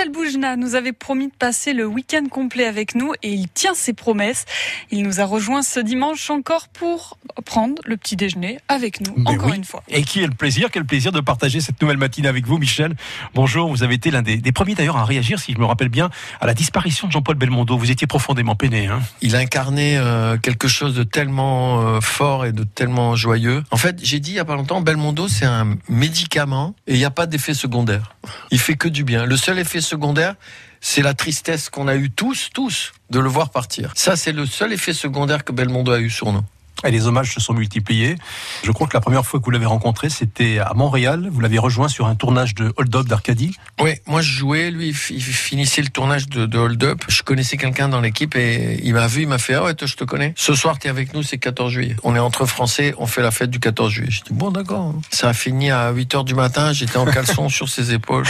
Michel Boujna nous avait promis de passer le week-end complet avec nous et il tient ses promesses. Il nous a rejoint ce dimanche encore pour prendre le petit déjeuner avec nous, Mais encore oui. une fois. Et qui est le plaisir, quel plaisir de partager cette nouvelle matinée avec vous, Michel. Bonjour, vous avez été l'un des, des premiers d'ailleurs à réagir, si je me rappelle bien, à la disparition de Jean-Paul Belmondo. Vous étiez profondément peiné. Hein Il incarnait euh, quelque chose de tellement euh, fort et de tellement joyeux. En fait, j'ai dit il y a pas longtemps, Belmondo, c'est un médicament et il n'y a pas d'effet secondaire. Il fait que du bien. Le seul effet secondaire, c'est la tristesse qu'on a eu tous, tous, de le voir partir. Ça, c'est le seul effet secondaire que Belmondo a eu sur nous. et les hommages se sont multipliés. Je crois que la première fois que vous l'avez rencontré, c'était à Montréal. Vous l'avez rejoint sur un tournage de Hold Up d'Arcadie. Oui, moi je jouais, lui il fi- il finissait le tournage de, de Hold Up. Je connaissais quelqu'un dans l'équipe et il m'a vu, il m'a fait Ah ouais, toi, je te connais. Ce soir, tu es avec nous, c'est 14 juillet. On est entre Français, on fait la fête du 14 juillet. Je dis Bon, d'accord. Ça a fini à 8 heures du matin, j'étais en caleçon sur ses épaules.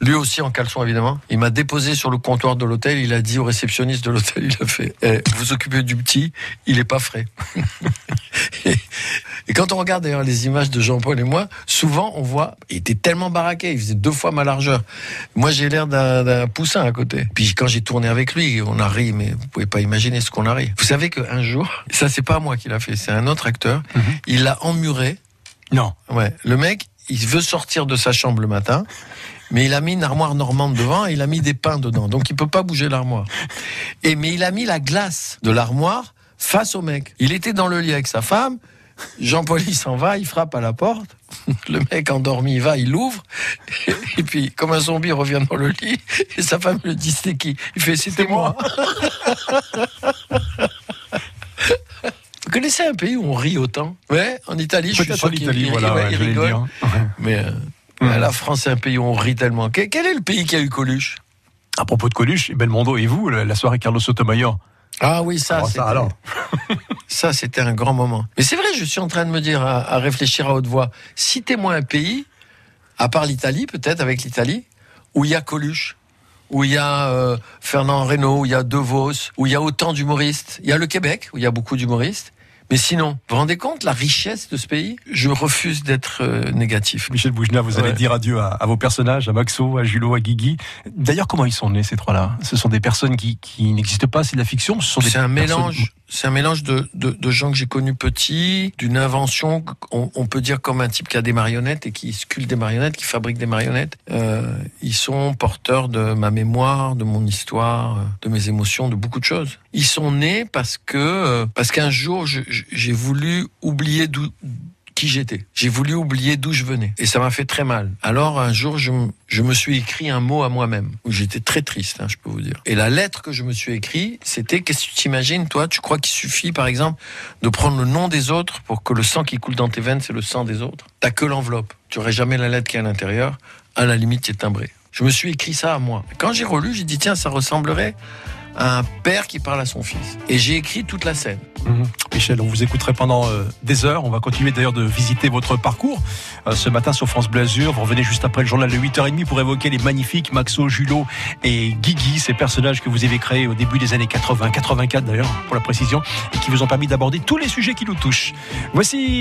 Lui aussi en caleçon évidemment. Il m'a déposé sur le comptoir de l'hôtel. Il a dit au réceptionniste de l'hôtel, il a fait Eh, Vous occupez du petit, il est pas frais. et, et quand on regarde d'ailleurs les images de Jean-Paul et moi, souvent on voit, il était tellement baraqué, il faisait deux fois ma largeur. Moi j'ai l'air d'un d'un poussin à côté. Puis quand j'ai tourné avec lui, on a ri, mais vous pouvez pas imaginer ce qu'on a ri. Vous savez qu'un jour, ça c'est pas moi qui l'a fait, c'est un autre acteur, Mhm. il l'a emmuré. Non. Ouais, le mec, il veut sortir de sa chambre le matin. Mais il a mis une armoire normande devant et il a mis des pains dedans. Donc il peut pas bouger l'armoire. Et mais il a mis la glace de l'armoire face au mec. Il était dans le lit avec sa femme. Jean-Paul il s'en va, il frappe à la porte. Le mec endormi, il va, il l'ouvre. Et puis, comme un zombie, il revient dans le lit. Et sa femme le dit, c'était qui? Il fait, c'était moi. Vous connaissez un pays où on rit autant? Ouais, en Italie, je suis sûr en qu'il voilà, ouais, ouais, rigole. dire. Ouais. Mais euh, Mhm. la France, c'est un pays où on rit tellement. Quel, est le pays qui a eu Coluche? À propos de Coluche, Belmondo et vous, la soirée Carlos Sotomayor. Ah oui, ça, ça alors? ça, c'était un grand moment. Mais c'est vrai, je suis en train de me dire, à, à réfléchir à haute voix. Citez-moi un pays, à part l'Italie, peut-être avec l'Italie, où il y a Coluche, où il y a euh, Fernand Reynaud, où il y a De Vos, où il y a autant d'humoristes. Il y a le Québec, où il y a beaucoup d'humoristes. Mais sinon, vous vous rendez compte la richesse de ce pays? Je refuse d'être euh, négatif. Michel Boujna, vous allez dire adieu à, à vos personnages, à Maxo, à Julot, à Guigui. D'ailleurs, comment ils sont nés, ces trois-là? Ce sont des personnes qui, qui n'existent pas, c'est de la fiction ce sont des C'est un personnes- mélange, c'est un mélange de, de, de gens que j'ai connus petits, d'une invention, on, on peut dire comme un type qui a des marionnettes et qui sculpte des marionnettes, qui fabrique des marionnettes. Euh, ils sont porteurs de ma mémoire, de mon histoire, euh, de mes émotions, de beaucoup de choses. Ils sont nés parce que euh, parce qu'un jour j'ai voulu oublier d'où qui j'étais. J'ai voulu oublier d'où je venais. Et ça m'a fait très mal. Alors un jour, je, me suis écrit un mot à moi-même, où j'étais très triste, hein, je peux vous dire. Et la lettre que je me suis écrit, c'était, qu'est-ce que tu t'imagines, toi? Tu crois qu'il suffit, par exemple, de prendre le nom des autres pour que le sang qui coule dans tes veines, c'est le sang des autres? T'as que l'enveloppe. Tu aurais jamais la lettre qui est à l'intérieur. À la limite, tu es timbré. Je me suis écrit ça à moi. Quand j'ai relu, j'ai dit, tiens, ça ressemblerait à un père qui parle à son fils. Et j'ai écrit toute la scène. Mhm. Michel, on vous écouterait pendant euh, des heures. On va continuer d'ailleurs de visiter votre parcours. Euh, ce matin sur France Bleu Azur, vous revenez juste après le journal de 8h30 pour évoquer les magnifiques Maxo, Julot et Guigui, ces personnages que vous avez créés au début des années 80, 84 d'ailleurs, pour la précision, et qui vous ont permis d'aborder tous les sujets qui nous touchent. Voici